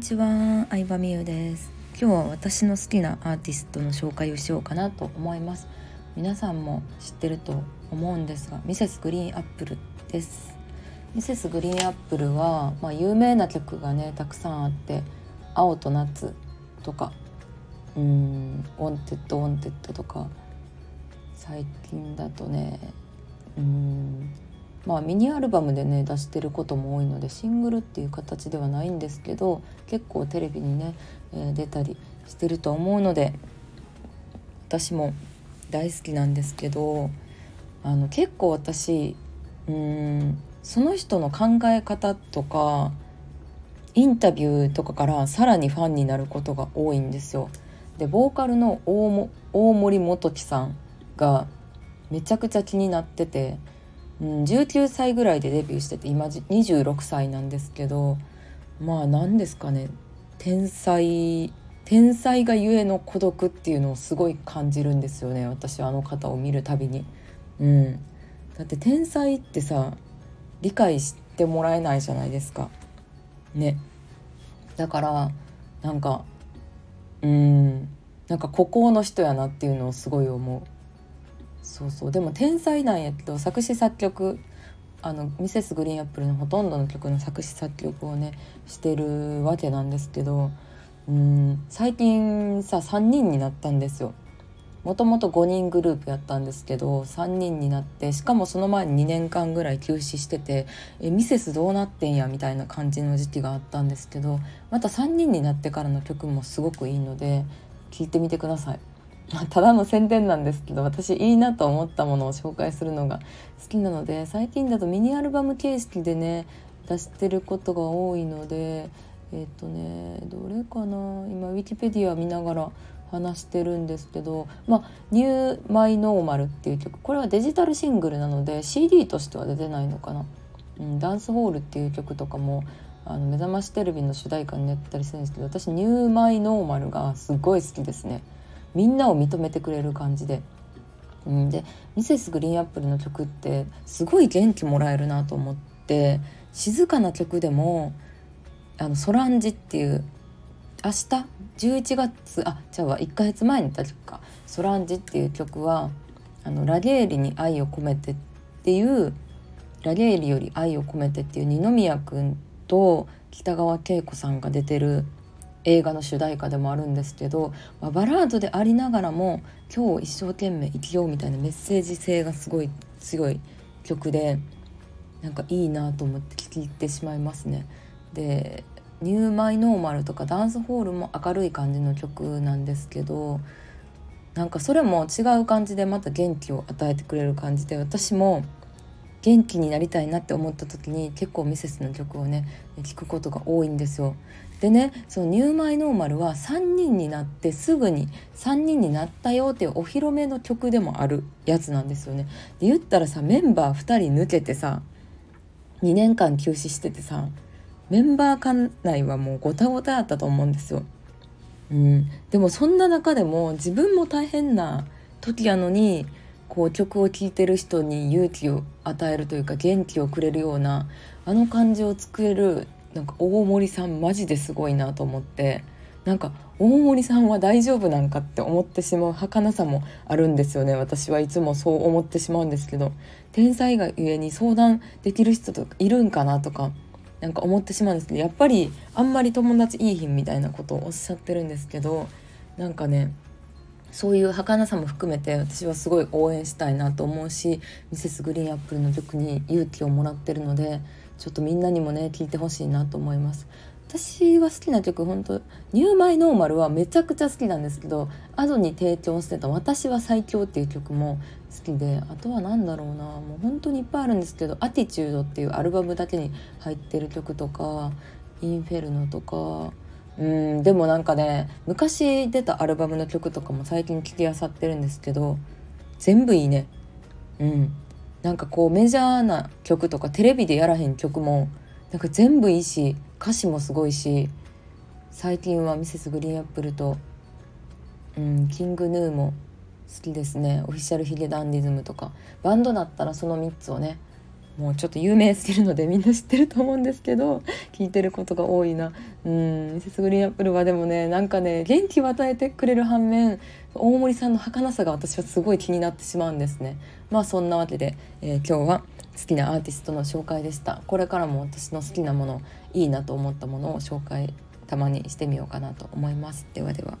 にちは、相葉美優です。今日は私の好きなアーティストの紹介をしようかなと思います。皆さんも知ってると思うんですが Mrs. GREEN APPLE です。 Mrs. GREEN APPLE は、まあ、有名な曲がねたくさんあって「青と夏」とか「うんウォンテッドウォンテッド」とか最近だとねうんまあミニアルバムでね出してることも多いのでシングルっていう形ではないんですけど結構テレビにね、えー、出たりしてると思うので私も大好きなんですけどあの結構私うんその人の考え方とかインタビューとかからさらにファンになることが多いんですよ。でボーカルの大森元樹さんがめちゃくちゃ気になっててうん、19歳ぐらいでデビューしてて今26歳なんですけどまあ何ですかね天才天才がゆえの孤独っていうのをすごい感じるんですよね私はあの方を見るたびに。うん、だって天才ってさ理解してもらえないじゃないですか。ね。だからなんかうんなんか孤高の人やなっていうのをすごい思う。そうそうでも天才なんやけど作詞作曲あのミセスグリーンアップルのほとんどの曲の作詞作曲をねしてるわけなんですけどうん最近さ3人になったんですよ。もともと5人グループやったんですけど3人になってしかもその前に2年間ぐらい休止しててえミセスどうなってんやみたいな感じの時期があったんですけどまた3人になってからの曲もすごくいいので聴いてみてください。ま、ただの宣伝なんですけど私いいなと思ったものを紹介するのが好きなので最近だとミニアルバム形式でね出してることが多いのでえっ、とねどれかな？今ウィキペディア見ながら話してるんですけど「まあ、ニュー・マイ・ノーマル」っていう曲これはデジタルシングルなので CD としては出てないのかな。うん、ダンスホールっていう曲とかもあの目覚ましテレビの主題歌になったりするんですけど私「ニュー・マイ・ノーマル」がすごい好きですね。みんなを認めてくれる感じで。うん、でミセスグリーンアップルの曲ってすごい元気もらえるなと思って静かな曲でも「あのソランジ」っていう明日？11月？あじゃあ1ヶ月前に出た曲か「ソランジ」っていう曲はあのラゲーリに愛を込めてっていうラゲーリより愛を込めてっていう二宮君と北川景子さんが出てる映画の主題歌でもあるんですけど、まあ、バラードでありながらも今日一生懸命生きようみたいなメッセージ性がすごい強い曲でなんかいいなと思って聴いてしまいますね。で「ニューマイノーマル」とかダンスホールも明るい感じの曲なんですけどなんかそれも違う感じでまた元気を与えてくれる感じで私も元気になりたいなって思った時に結構ミセスの曲をね聴くことが多いんですよ。でねそのニューマイノーマルは3人になってすぐに3人になったよっていうお披露目の曲でもあるやつなんですよね。で言ったらさメンバー2人抜けてさ2年間休止しててさメンバー間内はもうごたごたやったと思うんですよ。うん、でもそんな中でも自分も大変な時やのにこう曲を聴いてる人に勇気を与えるというか元気をくれるようなあの感じを作れるなんか大森さんマジですごいなと思ってなんか大森さんは大丈夫なんかって思ってしまう儚さもあるんですよね。私はいつもそう思ってしまうんですけど天才がゆえに相談できる人とかいるんかなとかなんか思ってしまうんですけどやっぱりあんまり友達いいひんみたいなことをおっしゃってるんですけどなんかねそういう儚さも含めて私はすごい応援したいなと思うしミセスグリーンアップルの曲に勇気をもらってるのでちょっとみんなにもね聴いてほしいなと思います。私は好きな曲本当ニューマイノーマルはめちゃくちゃ好きなんですけどアドに提供してた「私は最強」っていう曲も好きであとは何だろうなもう本当にいっぱいあるんですけど「アティチュード」っていうアルバムだけに入ってる曲とか「インフェルノ」とかうんでもなんかね昔出たアルバムの曲とかも最近聴きあさってるんですけど全部いいね。うん。なんかこうメジャーな曲とかテレビでやらへん曲もなんか全部いいし歌詞もすごいし最近はミセスグリーンアップルと、うん、キングヌーも好きですね。オフィシャルヒゲダンディズムとか。バンドだったらその3つをねもうちょっと有名すぎるのでみんな知ってると思うんですけど聞いてることが多いな。うん。ミセスグリーンアップルはでもねなんかね元気を与えてくれる反面大森さんの儚さが私はすごい気になってしまうんですね。まあそんなわけで、えー、今日は好きなアーティストの紹介でした。これからも私の好きなものいいなと思ったものを紹介たまにしてみようかなと思います。ではでは。